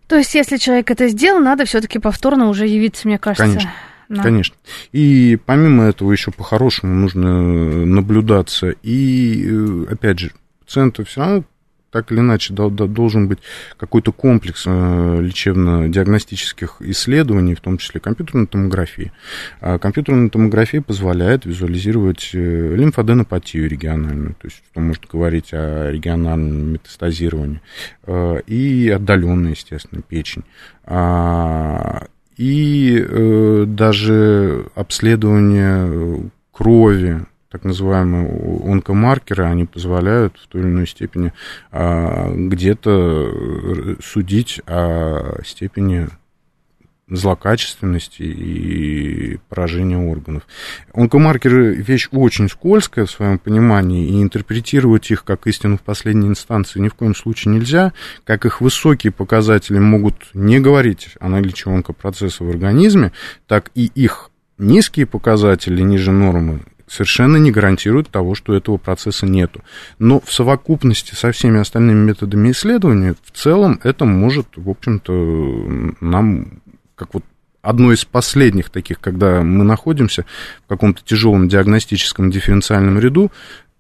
То есть, если человек это сделал, надо все-таки повторно уже явиться, мне кажется. Конечно. Да. Конечно. И помимо этого еще по-хорошему нужно наблюдаться. И, э, опять же, пациенты все равно так или иначе должен быть какой-то комплекс э, лечебно-диагностических исследований, в том числе компьютерной томографии. А компьютерная томография позволяет визуализировать э, лимфоденопатию региональную, то есть что может говорить о региональном метастазировании, э, и отдаленную, естественно, печень. А, и даже обследование крови, так называемые онкомаркеры, они позволяют в той или иной степени а, где-то судить о степени злокачественности и поражения органов. Онкомаркеры вещь очень скользкая в своем понимании, и интерпретировать их как истину в последней инстанции ни в коем случае нельзя, как их высокие показатели могут не говорить о наличии онкопроцесса в организме, так и их низкие показатели ниже нормы совершенно не гарантирует того, что этого процесса нету. Но в совокупности со всеми остальными методами исследования, в целом это может, в общем-то, нам, как вот одно из последних таких, когда мы находимся в каком-то тяжелом диагностическом дифференциальном ряду,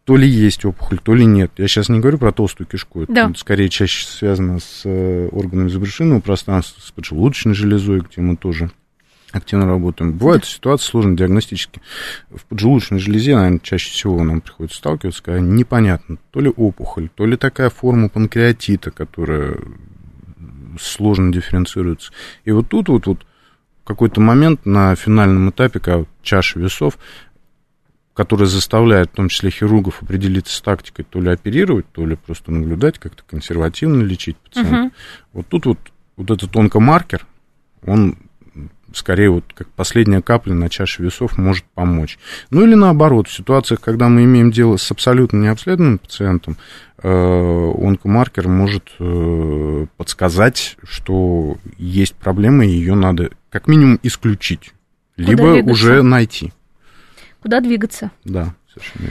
то ли есть опухоль, то ли нет. Я сейчас не говорю про толстую кишку, это да. скорее чаще связано с э, органами забрюшинного пространства, с поджелудочной железой, где мы тоже активно работаем. Бывают ситуации сложные диагностически. В поджелудочной железе, наверное, чаще всего нам приходится сталкиваться, когда непонятно, то ли опухоль, то ли такая форма панкреатита, которая сложно дифференцируется. И вот тут вот, вот какой-то момент на финальном этапе, когда чаша весов, который заставляет в том числе хирургов определиться с тактикой, то ли оперировать, то ли просто наблюдать, как-то консервативно лечить пациента. Угу. Вот тут вот, вот этот онкомаркер, он скорее вот как последняя капля на чаше весов может помочь. Ну или наоборот, в ситуациях, когда мы имеем дело с абсолютно необследованным пациентом, э, онкомаркер может э, подсказать, что есть проблема, и ее надо как минимум исключить, Куда либо двигаться? уже найти. Куда двигаться? Да.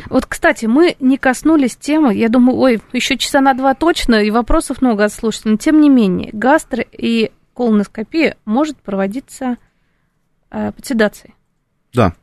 Вот, кстати, мы не коснулись темы, я думаю, ой, еще часа на два точно, и вопросов много от слушателей, но тем не менее, гастро и колоноскопия может проводиться под седацией. Да.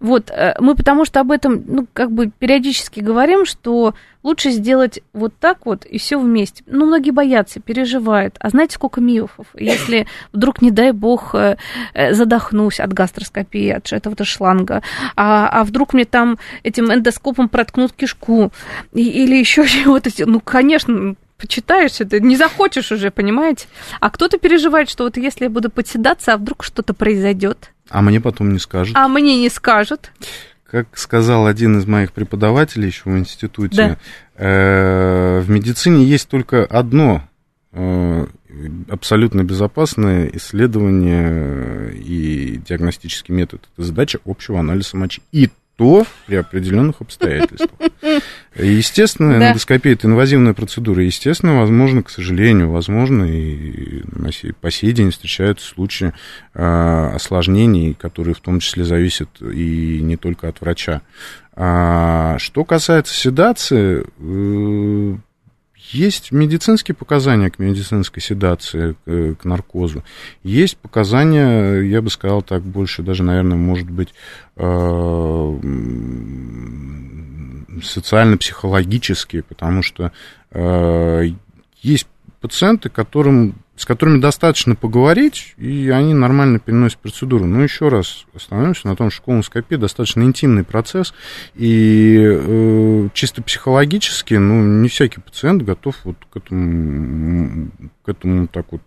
Вот, э, мы потому что об этом, ну, как бы периодически говорим, что лучше сделать вот так вот и все вместе. Ну, многие боятся, переживают. А знаете, сколько миофов? Если вдруг, не дай бог, э, э, задохнусь от гастроскопии, от этого-то шланга, а, а вдруг мне там этим эндоскопом проткнут кишку или еще чего-то. Ну, конечно, почитаешь это, не захочешь уже, понимаете? А кто-то переживает, что вот если я буду подседаться, а вдруг что-то произойдет. А мне потом не скажут. А мне не скажут. Как сказал один из моих преподавателей еще в институте, да. э, в медицине есть только одно э, абсолютно безопасное исследование и диагностический метод. Это задача общего анализа мочи. И то при определенных обстоятельствах. Естественно, да. эндоскопия – это инвазивная процедура. Естественно, возможно, к сожалению, возможно, и по сей день встречаются случаи а, осложнений, которые в том числе зависят и не только от врача. А, что касается седации, э, есть медицинские показания к медицинской седации, к, к наркозу. Есть показания, я бы сказал так, больше даже, наверное, может быть, э, социально-психологические, потому что э, есть пациенты, которым с которыми достаточно поговорить, и они нормально переносят процедуру. Но еще раз остановимся на том, что колоноскопия достаточно интимный процесс, и э, чисто психологически, ну, не всякий пациент готов вот к этому, к этому так вот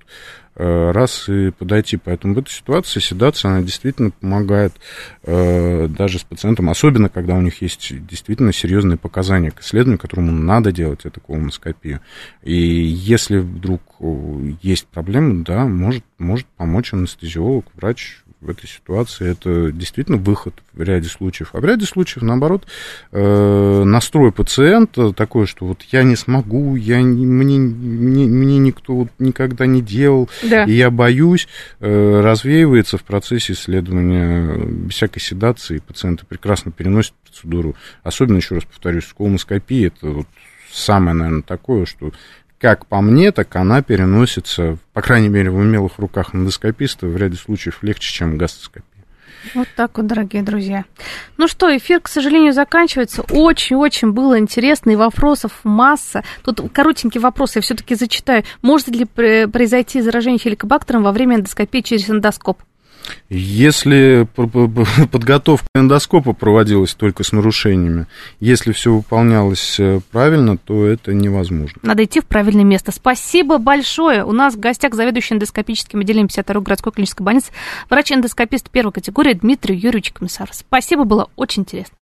раз и подойти. Поэтому в этой ситуации седация, она действительно помогает э, даже с пациентом, особенно когда у них есть действительно серьезные показания к исследованию, которому надо делать эту колоноскопию. И если вдруг есть проблемы, да, может, может помочь анестезиолог, врач, в этой ситуации это действительно выход в ряде случаев. А в ряде случаев, наоборот, э, настрой пациента такой, что вот я не смогу, я, мне, мне, мне никто вот никогда не делал, да. и я боюсь, э, развеивается в процессе исследования без всякой седации. Пациенты прекрасно переносят процедуру. Особенно, еще раз повторюсь, колоноскопия, это вот самое, наверное, такое, что как по мне, так она переносится, по крайней мере, в умелых руках эндоскописта в ряде случаев легче, чем гастроскопия. Вот так вот, дорогие друзья. Ну что, эфир, к сожалению, заканчивается. Очень-очень было интересно, и вопросов масса. Тут коротенькие вопросы я все-таки зачитаю. Может ли произойти заражение хеликобактером во время эндоскопии через эндоскоп? Если подготовка эндоскопа проводилась только с нарушениями, если все выполнялось э, правильно, то это невозможно. Надо идти в правильное место. Спасибо большое. У нас в гостях заведующий эндоскопическим отделением 52 городской клинической больницы, врач-эндоскопист первой категории Дмитрий Юрьевич Комиссар. Спасибо, было очень интересно.